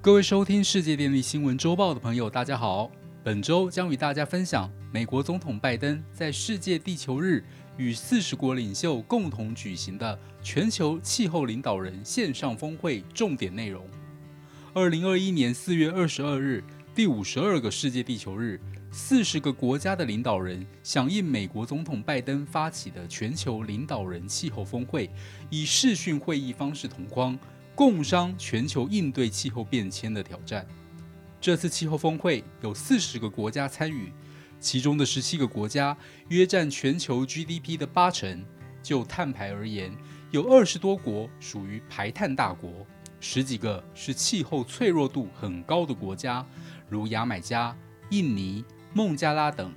各位收听世界电力新闻周报的朋友，大家好。本周将与大家分享美国总统拜登在世界地球日与四十国领袖共同举行的全球气候领导人线上峰会重点内容。二零二一年四月二十二日，第五十二个世界地球日，四十个国家的领导人响应美国总统拜登发起的全球领导人气候峰会，以视讯会议方式同框。共商全球应对气候变迁的挑战。这次气候峰会有四十个国家参与，其中的十七个国家约占全球 GDP 的八成。就碳排而言，有二十多国属于排碳大国，十几个是气候脆弱度很高的国家，如牙买加、印尼、孟加拉等，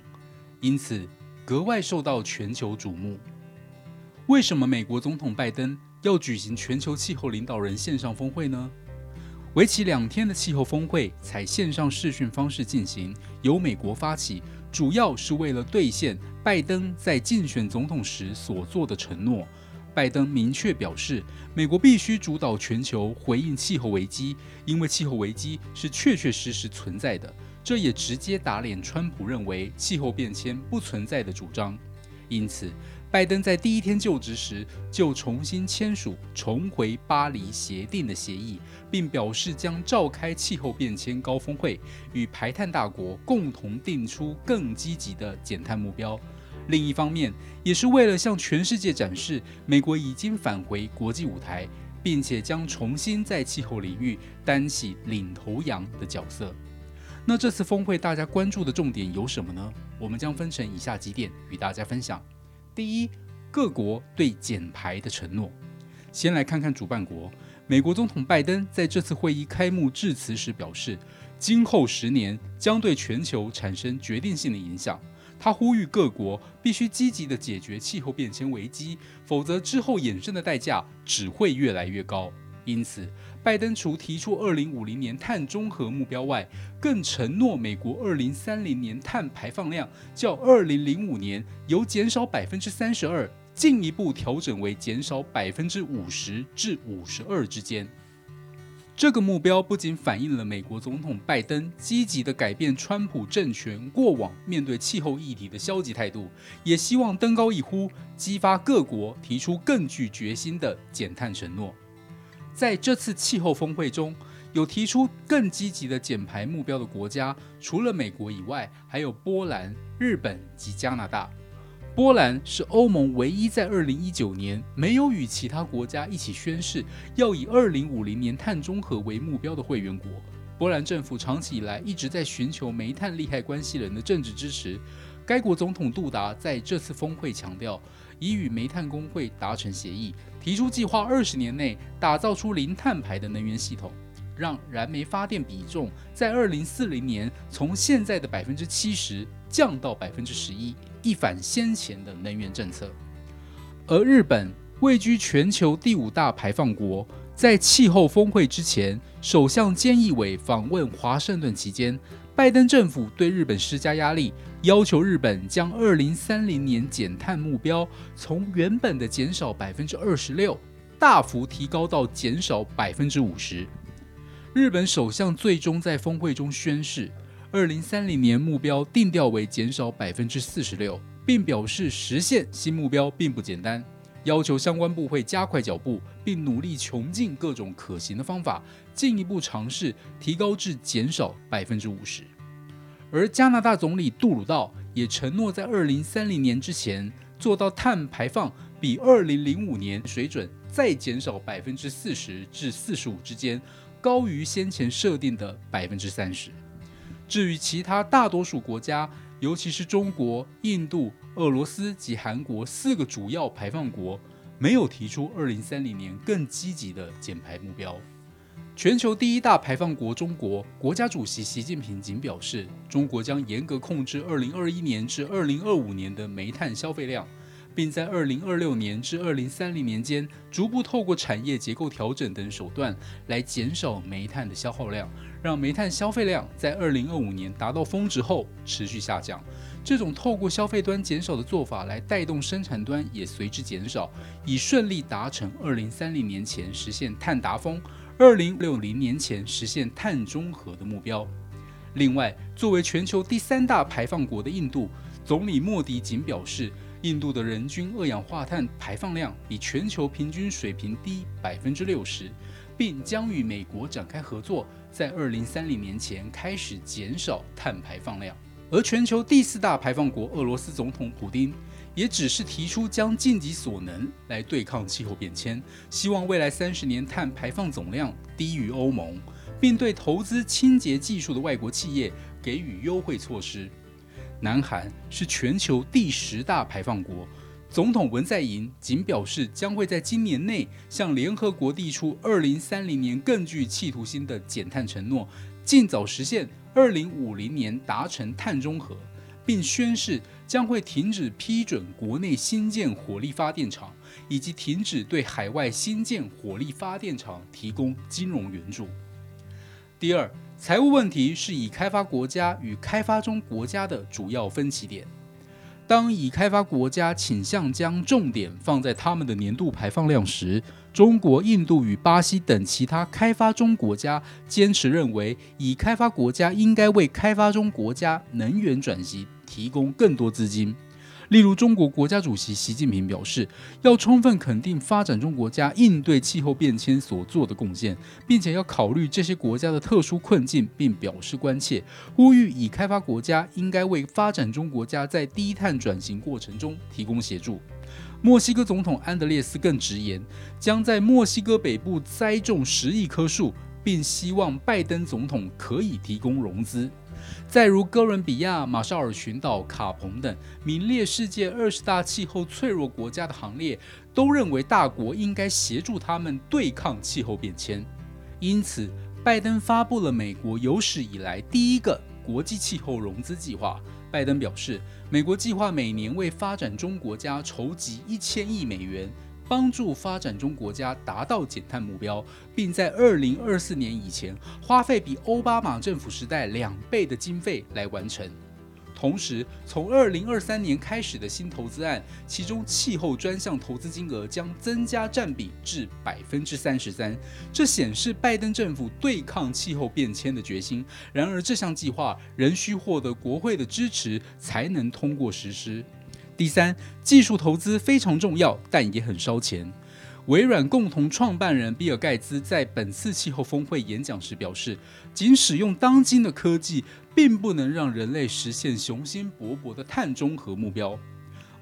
因此格外受到全球瞩目。为什么美国总统拜登？要举行全球气候领导人线上峰会呢？为期两天的气候峰会采线上视讯方式进行，由美国发起，主要是为了兑现拜登在竞选总统时所做的承诺。拜登明确表示，美国必须主导全球回应气候危机，因为气候危机是确确实实存在的。这也直接打脸川普认为气候变迁不存在的主张。因此。拜登在第一天就职时就重新签署重回巴黎协定的协议，并表示将召开气候变迁高峰会，与排碳大国共同定出更积极的减碳目标。另一方面，也是为了向全世界展示美国已经返回国际舞台，并且将重新在气候领域担起领头羊的角色。那这次峰会大家关注的重点有什么呢？我们将分成以下几点与大家分享。第一，各国对减排的承诺。先来看看主办国，美国总统拜登在这次会议开幕致辞时表示，今后十年将对全球产生决定性的影响。他呼吁各国必须积极地解决气候变迁危机，否则之后衍生的代价只会越来越高。因此，拜登除提出2050年碳中和目标外，更承诺美国2030年碳排放量较2005年由减少32%，进一步调整为减少50%至52%之间。这个目标不仅反映了美国总统拜登积极的改变川普政权过往面对气候议题的消极态度，也希望登高一呼，激发各国提出更具决心的减碳承诺。在这次气候峰会中，有提出更积极的减排目标的国家，除了美国以外，还有波兰、日本及加拿大。波兰是欧盟唯一在2019年没有与其他国家一起宣誓要以2050年碳中和为目标的会员国。波兰政府长期以来一直在寻求煤炭利害关系人的政治支持。该国总统杜达在这次峰会强调。已与煤炭工会达成协议，提出计划二十年内打造出零碳排的能源系统，让燃煤发电比重在二零四零年从现在的百分之七十降到百分之十一，一反先前的能源政策。而日本位居全球第五大排放国，在气候峰会之前，首相菅义伟访问华盛顿期间。拜登政府对日本施加压力，要求日本将二零三零年减碳目标从原本的减少百分之二十六，大幅提高到减少百分之五十。日本首相最终在峰会中宣誓，二零三零年目标定调为减少百分之四十六，并表示实现新目标并不简单。要求相关部会加快脚步，并努力穷尽各种可行的方法，进一步尝试提高至减少百分之五十。而加拿大总理杜鲁道也承诺，在二零三零年之前做到碳排放比二零零五年水准再减少百分之四十至四十五之间，高于先前设定的百分之三十。至于其他大多数国家，尤其是中国、印度、俄罗斯及韩国四个主要排放国，没有提出二零三零年更积极的减排目标。全球第一大排放国中国国家主席习近平仅表示，中国将严格控制二零二一年至二零二五年的煤炭消费量。并在二零二六年至二零三零年间，逐步透过产业结构调整等手段来减少煤炭的消耗量，让煤炭消费量在二零二五年达到峰值后持续下降。这种透过消费端减少的做法来带动生产端也随之减少，以顺利达成二零三零年前实现碳达峰，二零六零年前实现碳中和的目标。另外，作为全球第三大排放国的印度，总理莫迪仅表示，印度的人均二氧化碳排放量比全球平均水平低百分之六十，并将与美国展开合作，在二零三零年前开始减少碳排放量。而全球第四大排放国俄罗斯总统普京，也只是提出将尽己所能来对抗气候变迁，希望未来三十年碳排放总量低于欧盟。并对投资清洁技术的外国企业给予优惠措施。南韩是全球第十大排放国，总统文在寅仅表示将会在今年内向联合国递出二零三零年更具企图心的减碳承诺，尽早实现二零五零年达成碳中和，并宣誓将会停止批准国内新建火力发电厂，以及停止对海外新建火力发电厂提供金融援助。第二，财务问题是已开发国家与开发中国家的主要分歧点。当已开发国家倾向将重点放在他们的年度排放量时，中国、印度与巴西等其他开发中国家坚持认为，已开发国家应该为开发中国家能源转型提供更多资金。例如，中国国家主席习近平表示，要充分肯定发展中国家应对气候变迁所做的贡献，并且要考虑这些国家的特殊困境，并表示关切，呼吁已开发国家应该为发展中国家在低碳转型过程中提供协助。墨西哥总统安德烈斯更直言，将在墨西哥北部栽种十亿棵树，并希望拜登总统可以提供融资。再如哥伦比亚、马绍尔群岛、卡彭等名列世界二十大气候脆弱国家的行列，都认为大国应该协助他们对抗气候变迁。因此，拜登发布了美国有史以来第一个国际气候融资计划。拜登表示，美国计划每年为发展中国家筹集一千亿美元。帮助发展中国家达到减碳目标，并在二零二四年以前花费比奥巴马政府时代两倍的经费来完成。同时，从二零二三年开始的新投资案，其中气候专项投资金额将增加占比至百分之三十三，这显示拜登政府对抗气候变迁的决心。然而，这项计划仍需获得国会的支持才能通过实施。第三，技术投资非常重要，但也很烧钱。微软共同创办人比尔·盖茨在本次气候峰会演讲时表示，仅使用当今的科技，并不能让人类实现雄心勃勃的碳中和目标。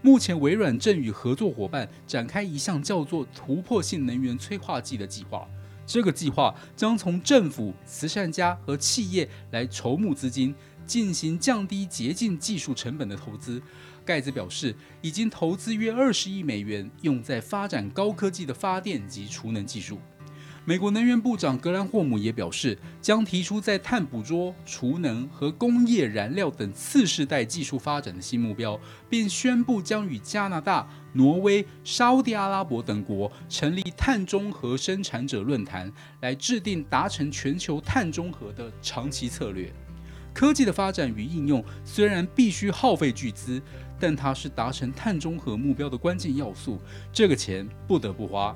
目前，微软正与合作伙伴展开一项叫做“突破性能源催化剂”的计划。这个计划将从政府、慈善家和企业来筹募资金，进行降低洁净技术成本的投资。盖茨表示，已经投资约二十亿美元，用在发展高科技的发电及储能技术。美国能源部长格兰霍姆也表示，将提出在碳捕捉、储能和工业燃料等次世代技术发展的新目标，并宣布将与加拿大、挪威、沙地阿拉伯等国成立碳中和生产者论坛，来制定达成全球碳中和的长期策略。科技的发展与应用虽然必须耗费巨资，但它是达成碳中和目标的关键要素。这个钱不得不花。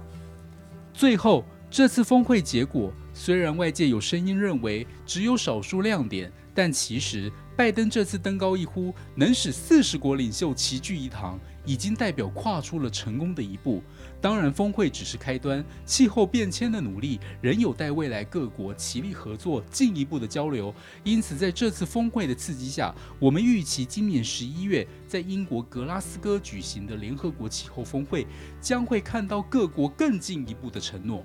最后，这次峰会结果虽然外界有声音认为只有少数亮点，但其实拜登这次登高一呼，能使四十国领袖齐聚一堂。已经代表跨出了成功的一步。当然，峰会只是开端，气候变迁的努力仍有待未来各国齐力合作，进一步的交流。因此，在这次峰会的刺激下，我们预期今年十一月在英国格拉斯哥举行的联合国气候峰会，将会看到各国更进一步的承诺。